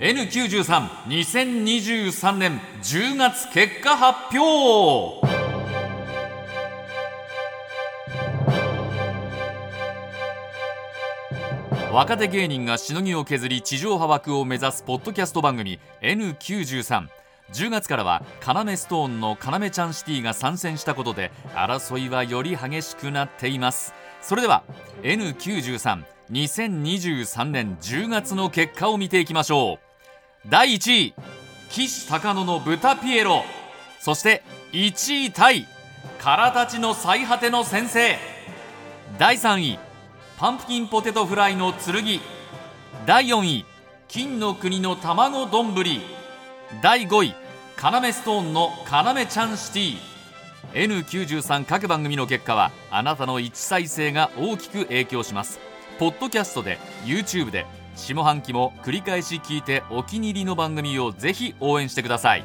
N932023 年10月結果発表。若手芸人がしのぎを削り地上波枠を目指すポッドキャスト番組 N93 10月からはカナメストーンのカナメちゃんシティが参戦したことで争いはより激しくなっています。それでは N932023 年10月の結果を見ていきましょう。第1位岸高野の豚ピエロ。そして1位タイ空たちの最果ての先生。第3位パンプキンポテトフライの剣。第4位金の国の卵丼。第5位カナメストーンのカナメちゃんシティ。N93 各番組の結果はあなたの1再生が大きく影響します。ポッドキャストで YouTube で下半期も繰り返し聞いてお気に入りの番組をぜひ応援してください。